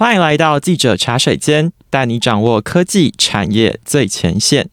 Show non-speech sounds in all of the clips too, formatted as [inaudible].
欢迎来到记者茶水间，带你掌握科技产业最前线。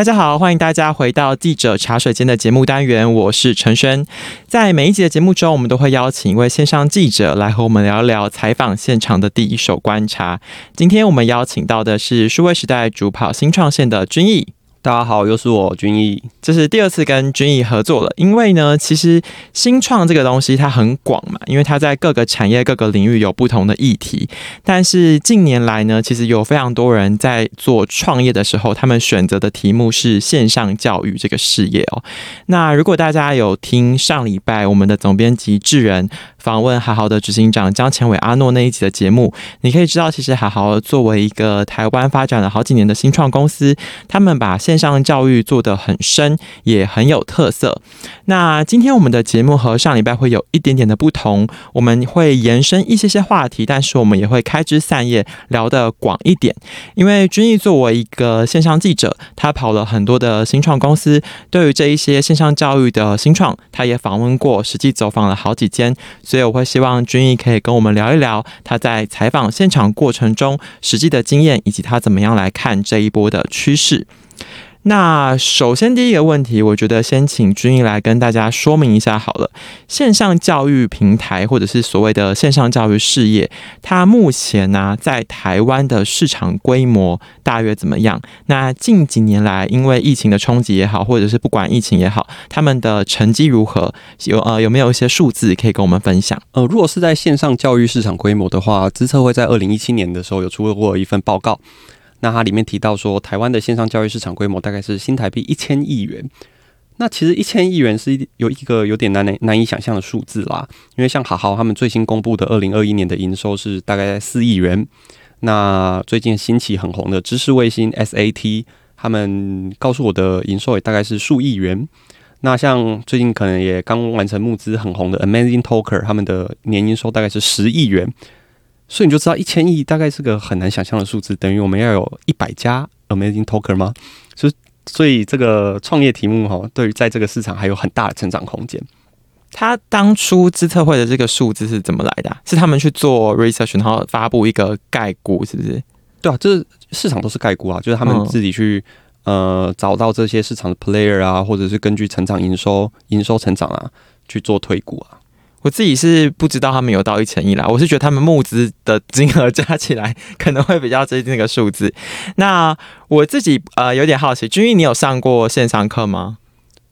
大家好，欢迎大家回到记者茶水间的节目单元，我是陈轩。在每一集的节目中，我们都会邀请一位线上记者来和我们聊聊采访现场的第一手观察。今天我们邀请到的是数位时代主跑新创线的君毅。大家好，又是我君毅，这是第二次跟君毅合作了。因为呢，其实新创这个东西它很广嘛，因为它在各个产业、各个领域有不同的议题。但是近年来呢，其实有非常多人在做创业的时候，他们选择的题目是线上教育这个事业哦。那如果大家有听上礼拜我们的总编辑智仁访问海豪的执行长江前伟阿诺那一集的节目，你可以知道，其实海豪作为一个台湾发展了好几年的新创公司，他们把线上教育做得很深，也很有特色。那今天我们的节目和上礼拜会有一点点的不同，我们会延伸一些些话题，但是我们也会开枝散叶，聊得广一点。因为君毅作为一个线上记者，他跑了很多的新创公司，对于这一些线上教育的新创，他也访问过，实际走访了好几间，所以我会希望君毅可以跟我们聊一聊他在采访现场过程中实际的经验，以及他怎么样来看这一波的趋势。那首先第一个问题，我觉得先请君毅来跟大家说明一下好了。线上教育平台或者是所谓的线上教育事业，它目前呢、在台湾的市场规模大约怎么样？那近几年来，因为疫情的冲击也好，或者是不管疫情也好，他们的成绩如何？有呃有没有一些数字可以跟我们分享？呃，如果是在线上教育市场规模的话，资策会在二零一七年的时候有出过一份报告。那它里面提到说，台湾的线上教育市场规模大概是新台币一千亿元。那其实一千亿元是有一个有点难难难以想象的数字啦，因为像好好他们最新公布的二零二一年的营收是大概在四亿元。那最近兴起很红的知识卫星 SAT，他们告诉我的营收也大概是数亿元。那像最近可能也刚完成募资很红的 Amazing Talker，他们的年营收大概是十亿元。所以你就知道一千亿大概是个很难想象的数字，等于我们要有一百家 Amazing Talker 吗？所以，所以这个创业题目哈，对于在这个市场还有很大的成长空间。他当初资策会的这个数字是怎么来的啊？是他们去做 research，然后发布一个概估，是不是？对啊，这市场都是概估啊，就是他们自己去、嗯、呃找到这些市场的 player 啊，或者是根据成长营收、营收成长啊去做推估啊。我自己是不知道他们有到一千一啦，我是觉得他们募资的金额 [laughs] 加起来可能会比较接近那个数字。那我自己呃有点好奇，君毅，你有上过线上课吗？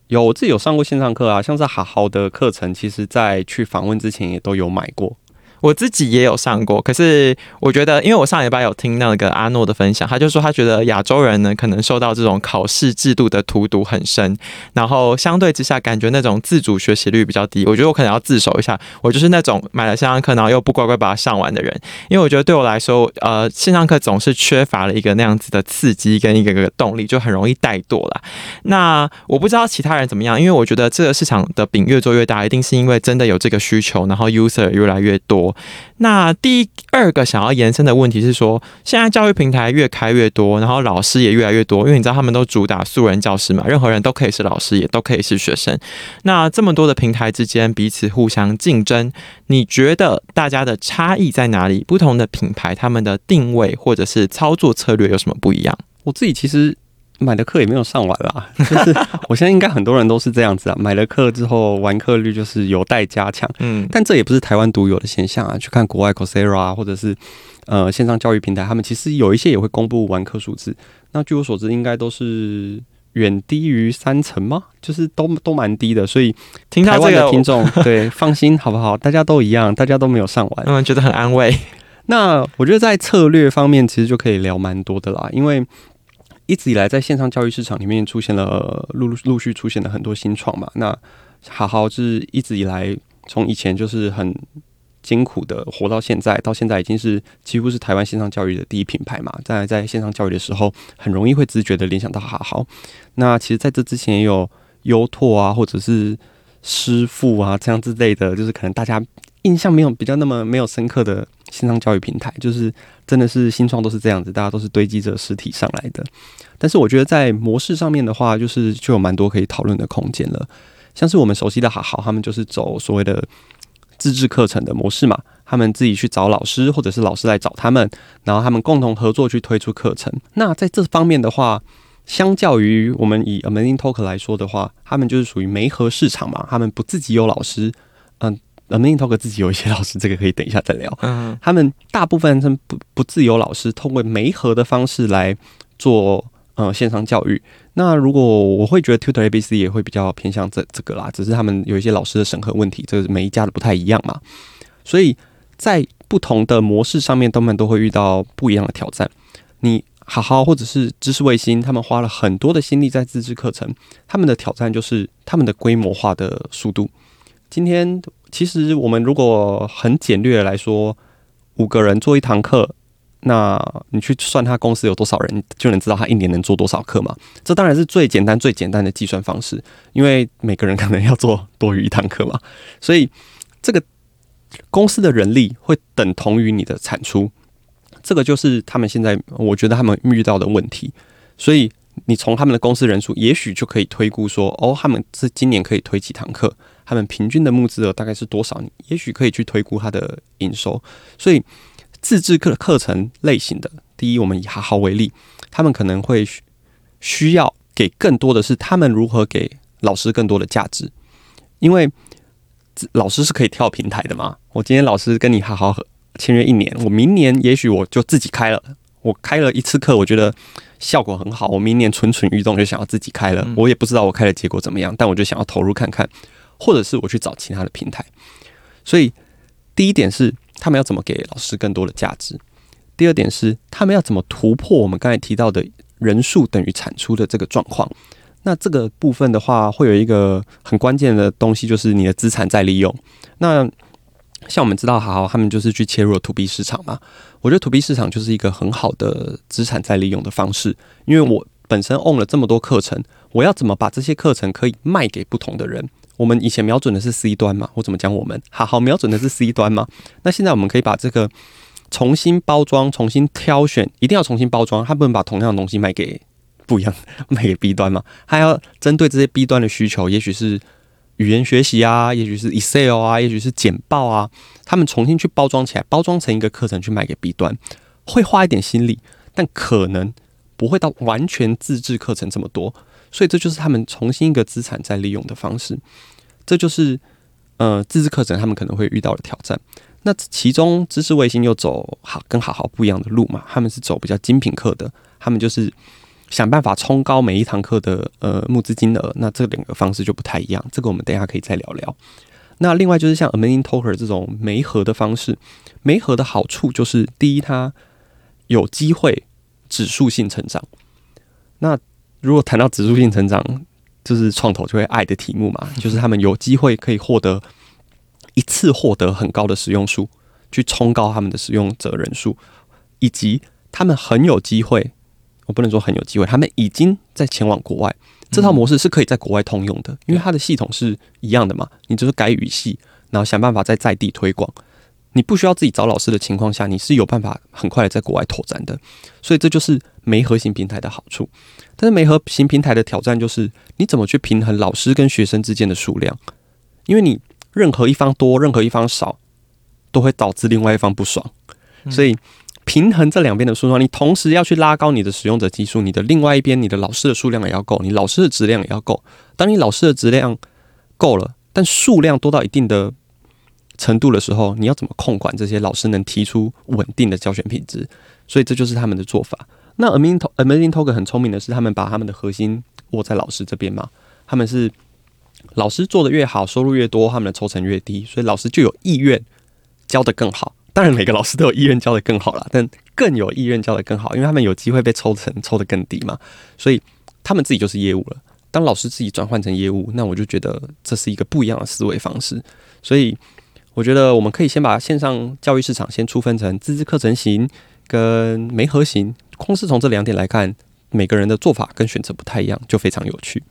有，我自己有上过线上课啊，像是好好的课程，其实在去访问之前也都有买过。我自己也有上过，可是我觉得，因为我上礼拜有听那个阿诺的分享，他就说他觉得亚洲人呢可能受到这种考试制度的荼毒很深，然后相对之下感觉那种自主学习率比较低。我觉得我可能要自首一下，我就是那种买了线上课然后又不乖乖把它上完的人，因为我觉得对我来说，呃，线上课总是缺乏了一个那样子的刺激跟一个个动力，就很容易怠惰啦。那我不知道其他人怎么样，因为我觉得这个市场的饼越做越大，一定是因为真的有这个需求，然后 user 越来越多。那第二个想要延伸的问题是说，现在教育平台越开越多，然后老师也越来越多，因为你知道他们都主打素人教师嘛，任何人都可以是老师，也都可以是学生。那这么多的平台之间彼此互相竞争，你觉得大家的差异在哪里？不同的品牌他们的定位或者是操作策略有什么不一样？我自己其实。买的课也没有上完啦，[laughs] 就是我现在应该很多人都是这样子啊，买了课之后完课率就是有待加强，嗯，但这也不是台湾独有的现象啊，去看国外 Coursera 啊，或者是呃线上教育平台，他们其实有一些也会公布完课数字，那据我所知应该都是远低于三成吗？就是都都蛮低的，所以听台湾的听众 [laughs] 对放心好不好？大家都一样，大家都没有上完，[laughs] 嗯，觉得很安慰。那我觉得在策略方面其实就可以聊蛮多的啦，因为。一直以来，在线上教育市场里面出现了陆陆陆续出现了很多新创嘛。那好好是一直以来从以前就是很艰苦的活到现在，到现在已经是几乎是台湾线上教育的第一品牌嘛。在在线上教育的时候，很容易会直觉的联想到好好。那其实在这之前也有优拓啊，或者是师傅啊这样之类的，就是可能大家印象没有比较那么没有深刻的线上教育平台，就是真的是新创都是这样子，大家都是堆积着实体上来的。但是我觉得在模式上面的话，就是就有蛮多可以讨论的空间了。像是我们熟悉的好好，他们就是走所谓的自制课程的模式嘛，他们自己去找老师，或者是老师来找他们，然后他们共同合作去推出课程。那在这方面的话，相较于我们以 Amazing Talk 来说的话，他们就是属于媒合市场嘛，他们不自己有老师，嗯。Amazing Talker 自己有一些老师，这个可以等一下再聊。嗯，他们大部分是不不自由老师，通过媒合的方式来做呃线上教育。那如果我会觉得 Tutor ABC 也会比较偏向这这个啦，只是他们有一些老师的审核问题，这个每一家的不太一样嘛。所以在不同的模式上面，他们都会遇到不一样的挑战。你好好或者是知识卫星，他们花了很多的心力在自制课程，他们的挑战就是他们的规模化的速度。今天。其实我们如果很简略来说，五个人做一堂课，那你去算他公司有多少人，就能知道他一年能做多少课嘛。这当然是最简单、最简单的计算方式，因为每个人可能要做多于一堂课嘛。所以这个公司的人力会等同于你的产出，这个就是他们现在我觉得他们遇到的问题。所以你从他们的公司人数，也许就可以推估说，哦，他们是今年可以推几堂课。他们平均的募资额大概是多少？你也许可以去推估它的营收。所以，自制课课程类型的，第一，我们以好好为例，他们可能会需要给更多的是他们如何给老师更多的价值，因为老师是可以跳平台的嘛。我今天老师跟你好好签约一年，我明年也许我就自己开了。我开了一次课，我觉得效果很好，我明年蠢蠢欲动就想要自己开了。我也不知道我开的结果怎么样，但我就想要投入看看。或者是我去找其他的平台，所以第一点是他们要怎么给老师更多的价值，第二点是他们要怎么突破我们刚才提到的人数等于产出的这个状况。那这个部分的话，会有一个很关键的东西，就是你的资产再利用。那像我们知道，好好他们就是去切入 To B 市场嘛，我觉得 To B 市场就是一个很好的资产再利用的方式，因为我本身 own 了这么多课程，我要怎么把这些课程可以卖给不同的人？我们以前瞄准的是 C 端嘛，我怎么讲？我们好好瞄准的是 C 端嘛。那现在我们可以把这个重新包装、重新挑选，一定要重新包装。他不能把同样的东西卖给不一样，[laughs] 卖给 B 端嘛？还要针对这些 B 端的需求，也许是语言学习啊，也许是 Excel 啊，也许是简报啊，他们重新去包装起来，包装成一个课程去卖给 B 端，会花一点心力，但可能不会到完全自制课程这么多。所以这就是他们重新一个资产再利用的方式，这就是呃自制课程他们可能会遇到的挑战。那其中知识卫星又走好跟好好不一样的路嘛，他们是走比较精品课的，他们就是想办法冲高每一堂课的呃募资金额。那这两个方式就不太一样，这个我们等一下可以再聊聊。那另外就是像 Amazing Talker 这种媒合的方式，媒合的好处就是第一，它有机会指数性成长。那如果谈到指数性成长，就是创投就会爱的题目嘛，就是他们有机会可以获得一次获得很高的使用数，去冲高他们的使用者人数，以及他们很有机会，我不能说很有机会，他们已经在前往国外，这套模式是可以在国外通用的，因为它的系统是一样的嘛，你就是改语系，然后想办法在在地推广。你不需要自己找老师的情况下，你是有办法很快的在国外拓展的，所以这就是没核心平台的好处。但是媒合型平台的挑战就是，你怎么去平衡老师跟学生之间的数量？因为你任何一方多，任何一方少，都会导致另外一方不爽。所以平衡这两边的数量，你同时要去拉高你的使用者基数，你的另外一边，你的老师的数量也要够，你老师的质量也要够。当你老师的质量够了，但数量多到一定的程度的时候，你要怎么控管这些老师能提出稳定的教学品质？所以这就是他们的做法。那 Amazing Amazing talk 很聪明的是，他们把他们的核心握在老师这边嘛。他们是老师做得越好，收入越多，他们的抽成越低，所以老师就有意愿教得更好。当然，每个老师都有意愿教得更好啦，但更有意愿教得更好，因为他们有机会被抽成抽得更低嘛。所以他们自己就是业务了。当老师自己转换成业务，那我就觉得这是一个不一样的思维方式。所以。我觉得我们可以先把线上教育市场先粗分成自制课程型跟媒合型，空是从这两点来看，每个人的做法跟选择不太一样，就非常有趣。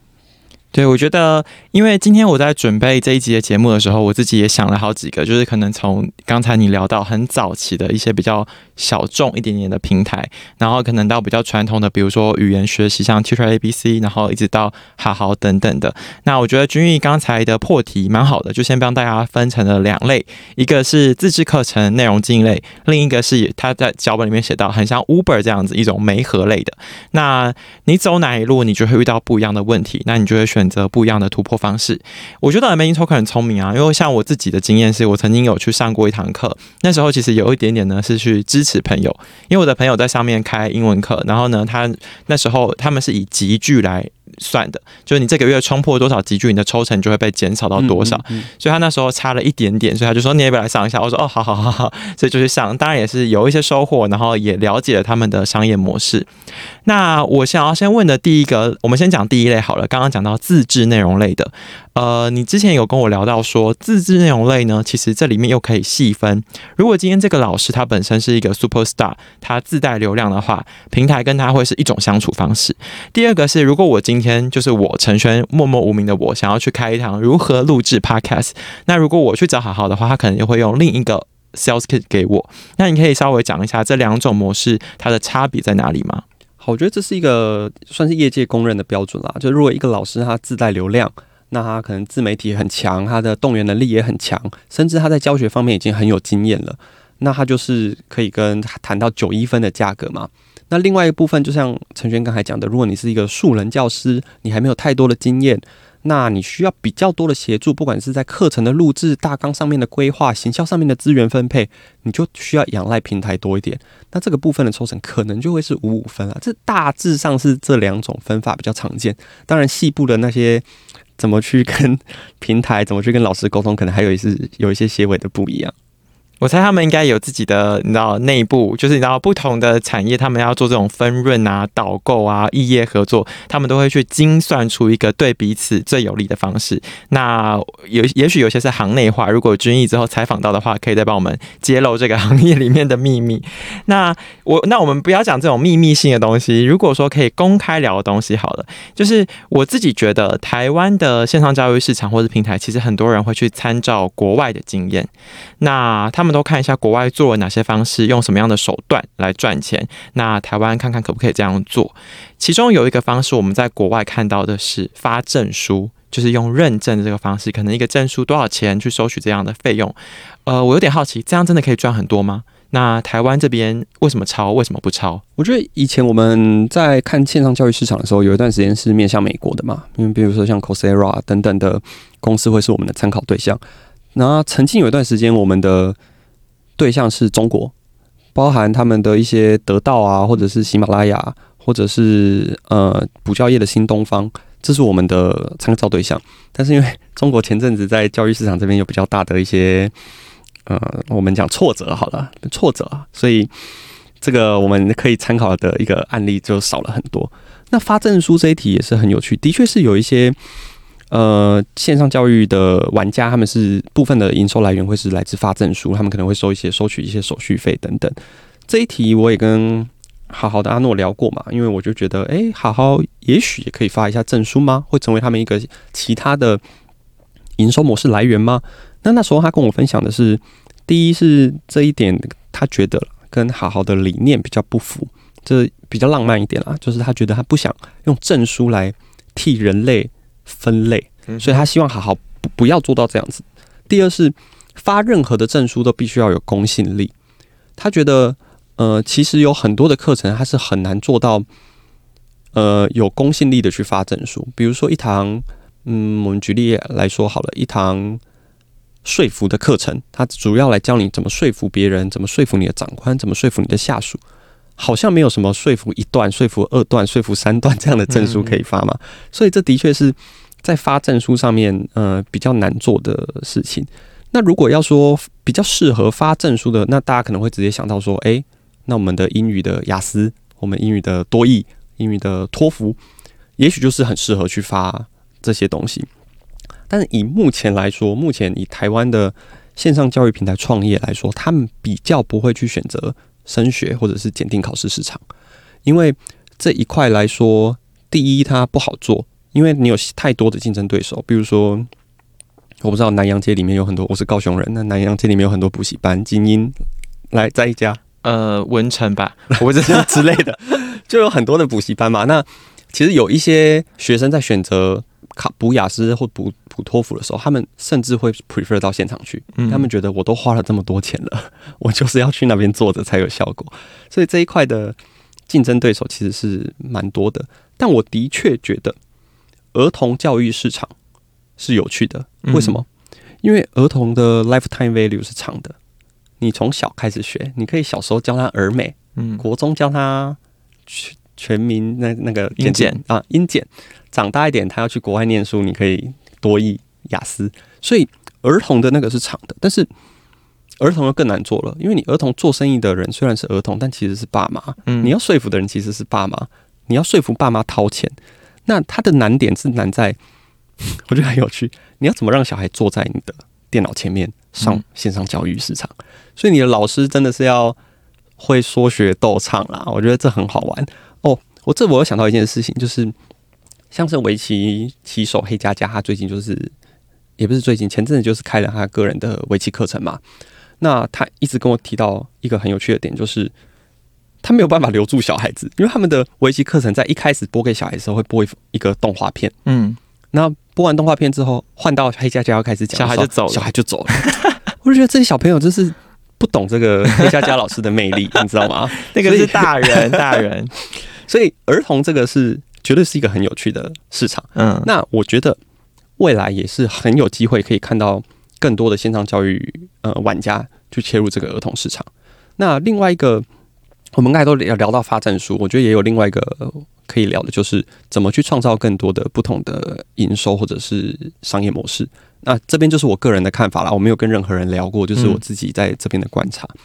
对，我觉得，因为今天我在准备这一集的节目的时候，我自己也想了好几个，就是可能从刚才你聊到很早期的一些比较小众一点点的平台，然后可能到比较传统的，比如说语言学习，像 Teacher ABC，然后一直到好好等等的。那我觉得君毅刚才的破题蛮好的，就先帮大家分成了两类，一个是自制课程内容经营类，另一个是他在脚本里面写到很像 Uber 这样子一种媒合类的。那你走哪一路，你就会遇到不一样的问题，那你就会选。选择不一样的突破方式，我觉得 Amazing Talker 很聪明啊，因为像我自己的经验是，我曾经有去上过一堂课，那时候其实有一点点呢是去支持朋友，因为我的朋友在上面开英文课，然后呢，他那时候他们是以集聚来。算的，就是你这个月冲破多少集聚，你的抽成就会被减少到多少。嗯嗯嗯。所以他那时候差了一点点，所以他就说你也不要来上一下？我说哦，好好好好，所以就去上。当然也是有一些收获，然后也了解了他们的商业模式。那我想要先问的第一个，我们先讲第一类好了。刚刚讲到自制内容类的。呃，你之前有跟我聊到说，自制内容类呢，其实这里面又可以细分。如果今天这个老师他本身是一个 super star，他自带流量的话，平台跟他会是一种相处方式。第二个是，如果我今天就是我陈轩默默无名的我，想要去开一堂如何录制 podcast，那如果我去找好好的话，他可能又会用另一个 sales kit 给我。那你可以稍微讲一下这两种模式它的差别在哪里吗？我觉得这是一个算是业界公认的标准啦。就如果一个老师他自带流量。那他可能自媒体很强，他的动员能力也很强，甚至他在教学方面已经很有经验了。那他就是可以跟谈到九一分的价格嘛。那另外一部分，就像陈轩刚才讲的，如果你是一个素人教师，你还没有太多的经验，那你需要比较多的协助，不管是在课程的录制、大纲上面的规划、行销上面的资源分配，你就需要仰赖平台多一点。那这个部分的抽成可能就会是五五分啊。这大致上是这两种分法比较常见。当然，细部的那些。怎么去跟平台，怎么去跟老师沟通，可能还有一是有一些些微的不一样。我猜他们应该有自己的，你知道内部，就是你知道不同的产业，他们要做这种分润啊、导购啊、异业合作，他们都会去精算出一个对彼此最有利的方式。那有也许有些是行内话，如果君毅之后采访到的话，可以再帮我们揭露这个行业里面的秘密。[laughs] 那我那我们不要讲这种秘密性的东西，如果说可以公开聊的东西好了，就是我自己觉得台湾的线上教育市场或者平台，其实很多人会去参照国外的经验，那他们。们都看一下国外做了哪些方式，用什么样的手段来赚钱。那台湾看看可不可以这样做？其中有一个方式，我们在国外看到的是发证书，就是用认证的这个方式，可能一个证书多少钱去收取这样的费用。呃，我有点好奇，这样真的可以赚很多吗？那台湾这边为什么抄？为什么不抄？我觉得以前我们在看线上教育市场的时候，有一段时间是面向美国的嘛，因为比如说像 Coursera 等等的公司会是我们的参考对象。那曾经有一段时间，我们的对象是中国，包含他们的一些得到啊，或者是喜马拉雅，或者是呃补教业的新东方，这是我们的参照对象。但是因为中国前阵子在教育市场这边有比较大的一些呃，我们讲挫折好了，挫折，所以这个我们可以参考的一个案例就少了很多。那发证书这一题也是很有趣，的确是有一些。呃，线上教育的玩家，他们是部分的营收来源会是来自发证书，他们可能会收一些收取一些手续费等等。这一题我也跟好好的阿诺聊过嘛，因为我就觉得，哎，好好也许也可以发一下证书吗？会成为他们一个其他的营收模式来源吗？[laughs] 那那时候他跟我分享的是，第一是这一点，他觉得跟好好的理念比较不符，这比较浪漫一点啦，就是他觉得他不想用证书来替人类。分类，所以他希望好好不不要做到这样子。第二是发任何的证书都必须要有公信力。他觉得，呃，其实有很多的课程他是很难做到，呃，有公信力的去发证书。比如说一堂，嗯，我们举例来说好了，一堂说服的课程，它主要来教你怎么说服别人，怎么说服你的长官，怎么说服你的下属。好像没有什么说服一段、说服二段、说服三段这样的证书可以发嘛，所以这的确是在发证书上面，呃，比较难做的事情。那如果要说比较适合发证书的，那大家可能会直接想到说，诶，那我们的英语的雅思，我们英语的多益，英语的托福，也许就是很适合去发这些东西。但是以目前来说，目前以台湾的线上教育平台创业来说，他们比较不会去选择。升学或者是检定考试市场，因为这一块来说，第一它不好做，因为你有太多的竞争对手，比如说，我不知道南洋街里面有很多，我是高雄人，那南洋街里面有很多补习班，精英来在一家，呃，文成吧，或者是之类的，就有很多的补习班嘛。那其实有一些学生在选择考补雅思或补补托福的时候，他们甚至会 prefer 到现场去，嗯、他们觉得我都花了这么多钱了，我就是要去那边坐着才有效果。所以这一块的竞争对手其实是蛮多的，但我的确觉得儿童教育市场是有趣的。为什么？嗯、因为儿童的 lifetime value 是长的，你从小开始学，你可以小时候教他儿美，嗯，国中教他全全民那那个英检啊，英检，长大一点他要去国外念书，你可以多译雅思，所以儿童的那个是长的，但是儿童就更难做了，因为你儿童做生意的人虽然是儿童，但其实是爸妈，嗯，你要说服的人其实是爸妈，你要说服爸妈掏钱，那他的难点是难在，我觉得很有趣，你要怎么让小孩坐在你的电脑前面上线上教育市场，嗯、所以你的老师真的是要会说学逗唱啦，我觉得这很好玩。哦，我这我又想到一件事情，就是像是围棋棋手黑佳佳，他最近就是也不是最近，前阵子就是开了他个人的围棋课程嘛。那他一直跟我提到一个很有趣的点，就是他没有办法留住小孩子，因为他们的围棋课程在一开始播给小孩的时候会播一个动画片，嗯，那播完动画片之后，换到黑佳佳要开始讲，小孩就走了，小孩就走了。我就觉得这些小朋友真是。不懂这个黑佳佳老师的魅力，你知道吗？[laughs] 那个是大人，大人。[laughs] 所以儿童这个是绝对是一个很有趣的市场。嗯，那我觉得未来也是很有机会可以看到更多的线上教育呃玩家去切入这个儿童市场。那另外一个，我们刚才都聊聊到发展书，我觉得也有另外一个可以聊的，就是怎么去创造更多的不同的营收或者是商业模式。那这边就是我个人的看法啦，我没有跟任何人聊过，就是我自己在这边的观察。嗯、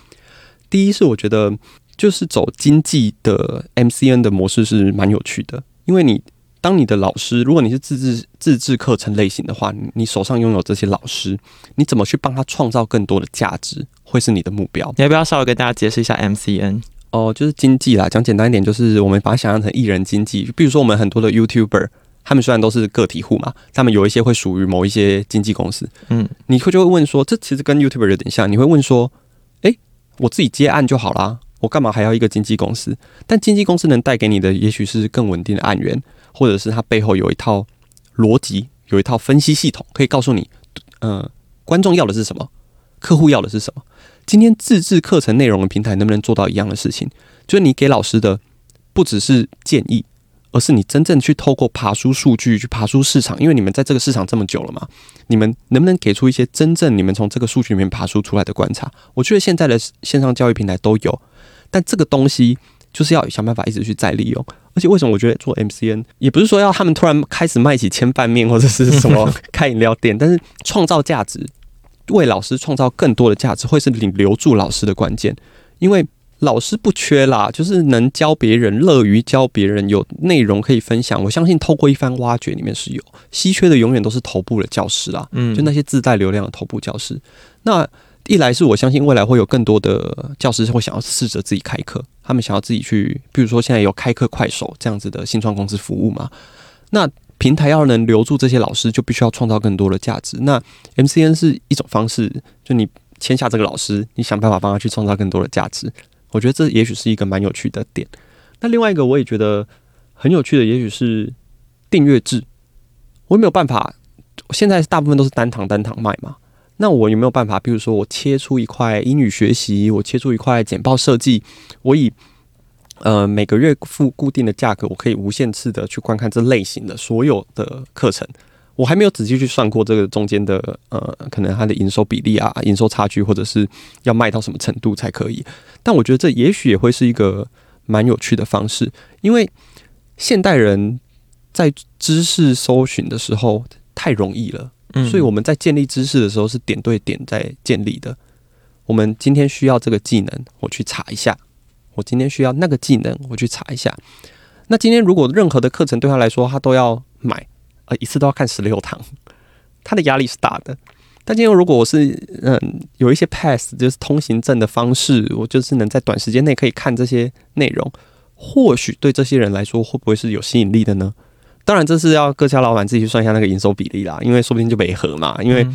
第一是我觉得，就是走经济的 MCN 的模式是蛮有趣的，因为你当你的老师，如果你是自制自制课程类型的话，你手上拥有这些老师，你怎么去帮他创造更多的价值，会是你的目标。你要不要稍微跟大家解释一下 MCN？哦，就是经济啦，讲简单一点，就是我们把它想象成艺人经济，比如说我们很多的 YouTuber。他们虽然都是个体户嘛，他们有一些会属于某一些经纪公司。嗯，你会就会问说，这其实跟 YouTuber 有点像。你会问说，诶，我自己接案就好啦，我干嘛还要一个经纪公司？但经纪公司能带给你的，也许是更稳定的案源，或者是它背后有一套逻辑，有一套分析系统，可以告诉你，呃，观众要的是什么，客户要的是什么。今天自制课程内容的平台能不能做到一样的事情？就是你给老师的不只是建议。而是你真正去透过爬书数据去爬梳市场，因为你们在这个市场这么久了嘛，你们能不能给出一些真正你们从这个数据里面爬梳出来的观察？我觉得现在的线上教育平台都有，但这个东西就是要想办法一直去再利用。而且为什么我觉得做 MCN 也不是说要他们突然开始卖起千拌面或者是什么 [laughs] 开饮料店，但是创造价值，为老师创造更多的价值，会是你留住老师的关键，因为。老师不缺啦，就是能教别人，乐于教别人，有内容可以分享。我相信透过一番挖掘，里面是有稀缺的，永远都是头部的教师啦。嗯，就那些自带流量的头部教师。那一来是我相信未来会有更多的教师会想要试着自己开课，他们想要自己去，比如说现在有开课快手这样子的新创公司服务嘛。那平台要能留住这些老师，就必须要创造更多的价值。那 MCN 是一种方式，就你签下这个老师，你想办法帮他去创造更多的价值。我觉得这也许是一个蛮有趣的点。那另外一个我也觉得很有趣的，也许是订阅制。我有没有办法？现在大部分都是单堂单堂卖嘛。那我有没有办法？比如说，我切出一块英语学习，我切出一块简报设计，我以呃每个月付固定的价格，我可以无限次的去观看这类型的所有的课程。我还没有仔细去算过这个中间的呃，可能它的营收比例啊、营收差距，或者是要卖到什么程度才可以。但我觉得这也许也会是一个蛮有趣的方式，因为现代人在知识搜寻的时候太容易了，所以我们在建立知识的时候是点对点在建立的。我们今天需要这个技能，我去查一下；我今天需要那个技能，我去查一下。那今天如果任何的课程对他来说，他都要买。呃，一次都要看十六堂，[laughs] 他的压力是大的。但今天如果我是嗯有一些 pass，就是通行证的方式，我就是能在短时间内可以看这些内容，或许对这些人来说会不会是有吸引力的呢？当然这是要各家老板自己去算一下那个营收比例啦，因为说不定就没合嘛，因为。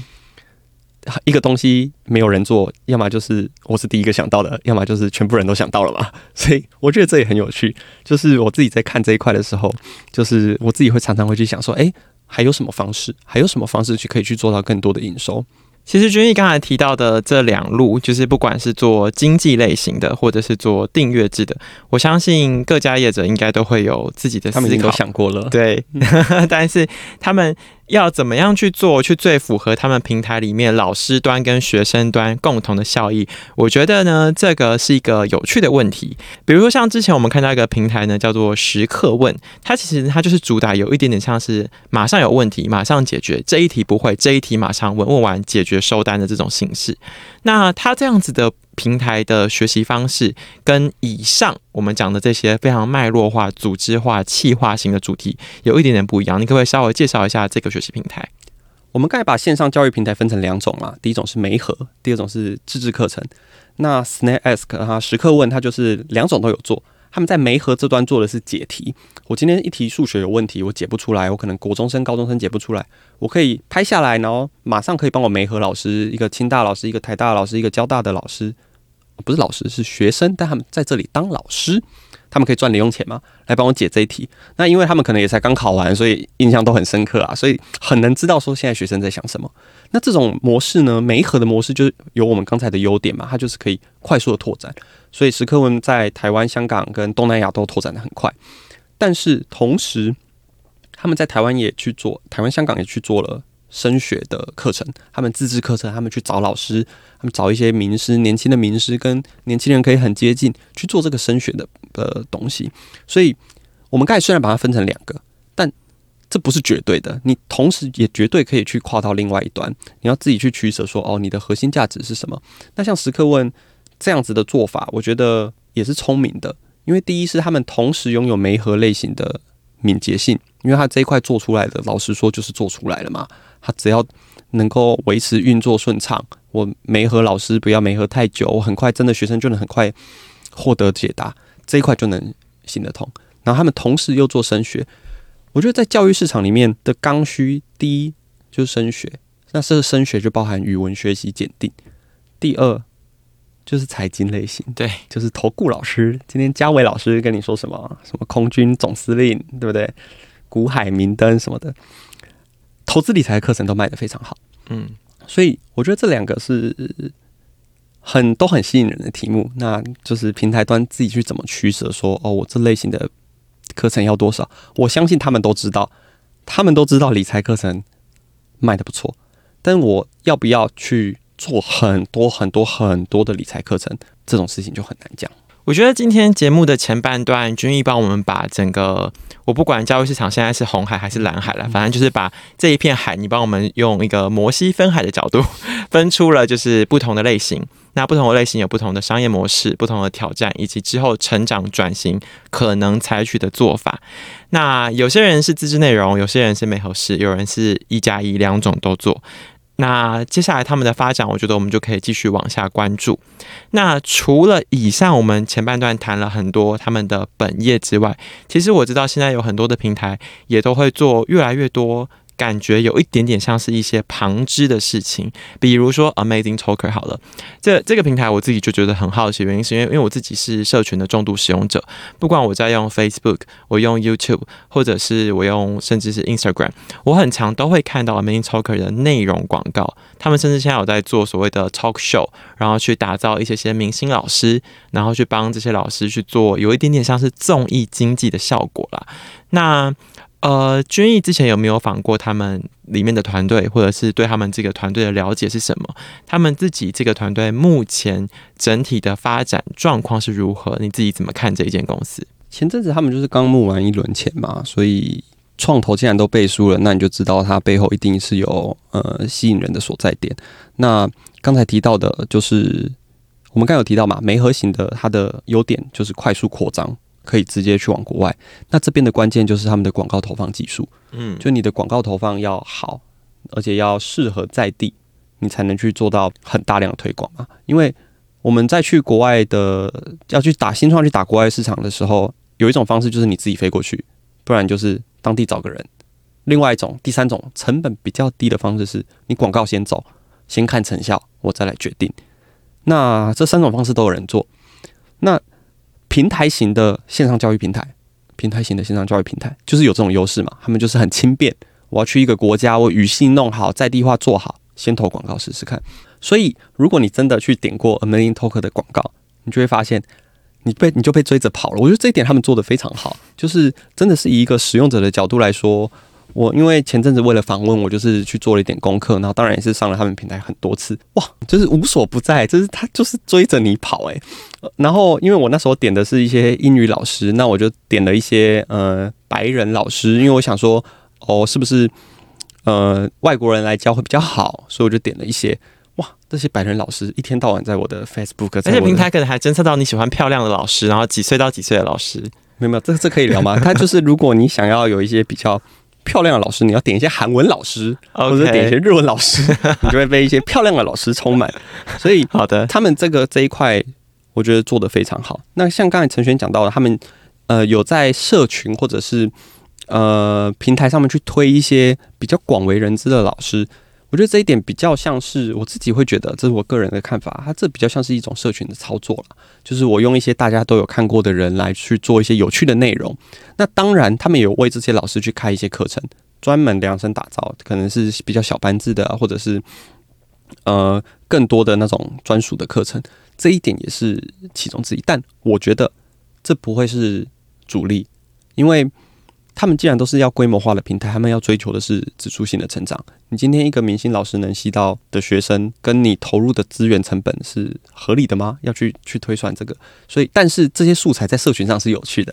一个东西没有人做，要么就是我是第一个想到的，要么就是全部人都想到了嘛。[laughs] 所以我觉得这也很有趣。就是我自己在看这一块的时候，就是我自己会常常会去想说，诶，还有什么方式？还有什么方式去可以去做到更多的营收？其实君毅刚才提到的这两路，就是不管是做经济类型的，或者是做订阅制的，我相信各家业者应该都会有自己的思考，他们已经都想过了。对，[laughs] 但是他们。要怎么样去做，去最符合他们平台里面老师端跟学生端共同的效益？我觉得呢，这个是一个有趣的问题。比如说像之前我们看到一个平台呢，叫做时刻问，它其实它就是主打有一点点像是马上有问题马上解决，这一题不会，这一题马上问，问完解决收单的这种形式。那它这样子的。平台的学习方式跟以上我们讲的这些非常脉络化、组织化、企划型的主题有一点点不一样。你可不可以稍微介绍一下这个学习平台？我们刚才把线上教育平台分成两种嘛，第一种是媒合，第二种是自制课程。那 SnapAsk 哈时刻问它就是两种都有做。他们在媒合这端做的是解题。我今天一题数学有问题，我解不出来，我可能国中生、高中生解不出来，我可以拍下来，然后马上可以帮我媒合老师，一个清大老师，一个台大老师，一个交大的老师。不是老师，是学生，但他们在这里当老师，他们可以赚零用钱吗？来帮我解这一题。那因为他们可能也才刚考完，所以印象都很深刻啊，[laughs] 所以很能知道说现在学生在想什么。那这种模式呢，媒合的模式就是有我们刚才的优点嘛，它就是可以快速的拓展。所以时刻文在台湾、香港跟东南亚都拓展得很快，但是同时他们在台湾也去做，台湾、香港也去做了。升学的课程，他们自制课程，他们去找老师，他们找一些名师，年轻的名师跟年轻人可以很接近去做这个升学的呃东西。所以，我们刚才虽然把它分成两个，但这不是绝对的。你同时也绝对可以去跨到另外一端，你要自己去取舍，说哦，你的核心价值是什么？那像时刻问这样子的做法，我觉得也是聪明的，因为第一是他们同时拥有媒合类型的敏捷性，因为他这一块做出来的，老实说就是做出来了嘛。他只要能够维持运作顺畅，我没和老师不要没和太久，我很快真的学生就能很快获得解答，这一块就能行得通。然后他们同时又做升学，我觉得在教育市场里面的刚需，第一就是升学，那这个升学就包含语文学习检定。第二就是财经类型，对，就是投顾老师。今天嘉伟老师跟你说什么？什么空军总司令，对不对？股海明灯什么的。投资理财的课程都卖得非常好，嗯，所以我觉得这两个是很都很吸引人的题目。那就是平台端自己去怎么取舍，说哦，我这类型的课程要多少？我相信他们都知道，他们都知道理财课程卖得不错，但我要不要去做很多很多很多的理财课程，这种事情就很难讲。我觉得今天节目的前半段，君毅帮我们把整个我不管交易市场现在是红海还是蓝海了，反正就是把这一片海，你帮我们用一个摩西分海的角度 [laughs] 分出了就是不同的类型。那不同的类型有不同的商业模式、不同的挑战，以及之后成长转型可能采取的做法。那有些人是自制内容，有些人是美合式，有人是一加一两种都做。那接下来他们的发展，我觉得我们就可以继续往下关注。那除了以上我们前半段谈了很多他们的本业之外，其实我知道现在有很多的平台也都会做越来越多。感觉有一点点像是一些旁支的事情，比如说 Amazing Talker 好了，这这个平台我自己就觉得很好奇，原因是因为因为我自己是社群的重度使用者，不管我在用 Facebook，我用 YouTube，或者是我用甚至是 Instagram，我很常都会看到 Amazing Talker 的内容广告，他们甚至现在有在做所谓的 talk show，然后去打造一些些明星老师，然后去帮这些老师去做有一点点像是综艺经济的效果啦，那。呃，君毅之前有没有访过他们里面的团队，或者是对他们这个团队的了解是什么？他们自己这个团队目前整体的发展状况是如何？你自己怎么看这一间公司？前阵子他们就是刚募完一轮钱嘛，所以创投既然都背书了，那你就知道它背后一定是有呃吸引人的所在点。那刚才提到的就是我们刚有提到嘛，媒合型的它的优点就是快速扩张。可以直接去往国外，那这边的关键就是他们的广告投放技术，嗯，就你的广告投放要好，而且要适合在地，你才能去做到很大量的推广嘛。因为我们在去国外的要去打新创去打国外市场的时候，有一种方式就是你自己飞过去，不然就是当地找个人。另外一种，第三种成本比较低的方式是，你广告先走，先看成效，我再来决定。那这三种方式都有人做。那平台型的线上教育平台，平台型的线上教育平台就是有这种优势嘛？他们就是很轻便。我要去一个国家，我语系弄好，在地化做好，先投广告试试看。所以，如果你真的去点过 a m a z i n t a l k 的广告，你就会发现，你被你就被追着跑了。我觉得这一点他们做的非常好，就是真的是以一个使用者的角度来说。我因为前阵子为了访问，我就是去做了一点功课，然后当然也是上了他们平台很多次，哇，就是无所不在，就是他就是追着你跑诶、欸。然后因为我那时候点的是一些英语老师，那我就点了一些呃白人老师，因为我想说哦是不是呃外国人来教会比较好，所以我就点了一些，哇，这些白人老师一天到晚在我的 Facebook，而且平台可能还侦测到你喜欢漂亮的老师，然后几岁到几岁的老师，没有没有，这这可以聊吗？[laughs] 他就是如果你想要有一些比较。漂亮的老师，你要点一些韩文老师，Okay. 或者点一些日文老师，[laughs] 你就会被一些漂亮的老师充满。[laughs] 所以，好的，他们这个这一块，我觉得做的非常好。那像刚才陈轩讲到的，他们呃有在社群或者是呃平台上面去推一些比较广为人知的老师。我觉得这一点比较像是我自己会觉得，这是我个人的看法。它这比较像是一种社群的操作了，就是我用一些大家都有看过的人来去做一些有趣的内容。那当然，他们也有为这些老师去开一些课程，专门量身打造，可能是比较小班制的，或者是呃更多的那种专属的课程。这一点也是其中之一，但我觉得这不会是主力，因为。他们既然都是要规模化的平台，他们要追求的是指数性的成长。你今天一个明星老师能吸到的学生，跟你投入的资源成本是合理的吗？要去去推算这个。所以，但是这些素材在社群上是有趣的。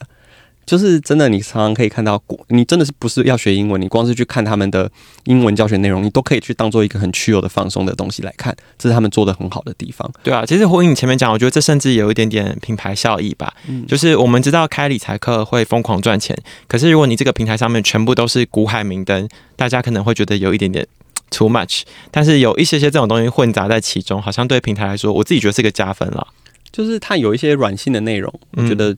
就是真的，你常常可以看到，你真的是不是要学英文？你光是去看他们的英文教学内容，你都可以去当做一个很趣有的放松的东西来看，这是他们做的很好的地方。对啊，其实呼应你前面讲，我觉得这甚至有一点点品牌效益吧。嗯，就是我们知道开理财课会疯狂赚钱，可是如果你这个平台上面全部都是股海明灯，大家可能会觉得有一点点 too much。但是有一些些这种东西混杂在其中，好像对平台来说，我自己觉得是个加分了。就是它有一些软性的内容，我觉得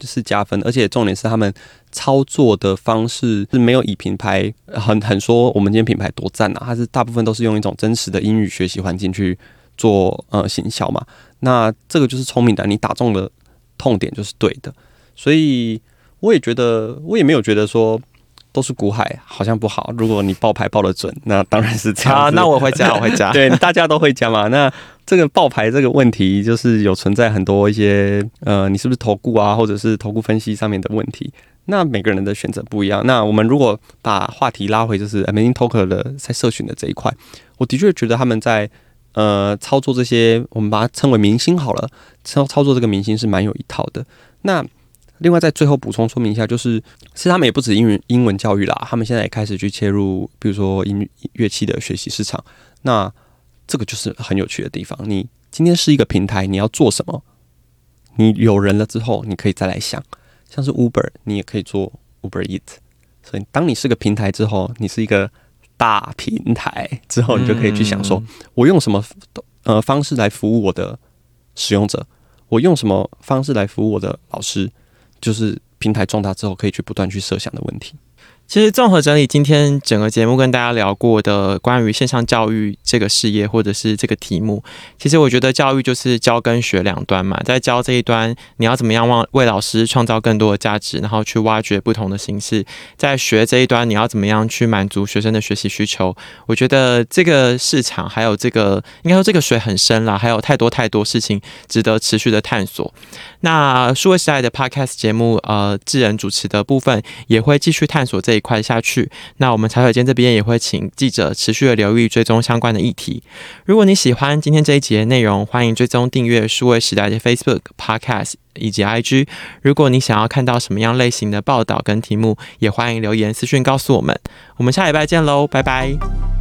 是加分，而且重点是他们操作的方式是没有以品牌很很说我们今天品牌多赞啊，它是大部分都是用一种真实的英语学习环境去做呃行销嘛，那这个就是聪明的，你打中了痛点就是对的，所以我也觉得我也没有觉得说。都是股海，好像不好。如果你报牌报的准，那当然是这样。啊，那我会加，[laughs] 我会加。对，大家都会加嘛。那这个报牌这个问题，就是有存在很多一些呃，你是不是投顾啊，或者是投顾分析上面的问题。那每个人的选择不一样。那我们如果把话题拉回，就是 AmazingTalker 的在社群的这一块，我的确觉得他们在呃操作这些，我们把它称为明星好了，操操作这个明星是蛮有一套的。那另外，在最后补充说明一下，就是其实他们也不止英语英文教育啦，他们现在也开始去切入，比如说音乐器的学习市场。那这个就是很有趣的地方。你今天是一个平台，你要做什么？你有人了之后，你可以再来想，像是 Uber，你也可以做 Uber Eat。所以，当你是个平台之后，你是一个大平台之后，你就可以去想说，我用什么呃方式来服务我的使用者？我用什么方式来服务我的老师？就是平台壮大之后，可以去不断去设想的问题。其实综合整理今天整个节目跟大家聊过的关于线上教育这个事业或者是这个题目，其实我觉得教育就是教跟学两端嘛。在教这一端，你要怎么样为为老师创造更多的价值，然后去挖掘不同的形式；在学这一端，你要怎么样去满足学生的学习需求？我觉得这个市场还有这个应该说这个水很深啦，还有太多太多事情值得持续的探索。那数位时代的 Podcast 节目，呃，智人主持的部分也会继续探索这一块下去。那我们茶水间这边也会请记者持续的留意追踪相关的议题。如果你喜欢今天这一集的内容，欢迎追踪订阅数位时代的 Facebook、Podcast 以及 IG。如果你想要看到什么样类型的报道跟题目，也欢迎留言私讯告诉我们。我们下礼拜见喽，拜拜。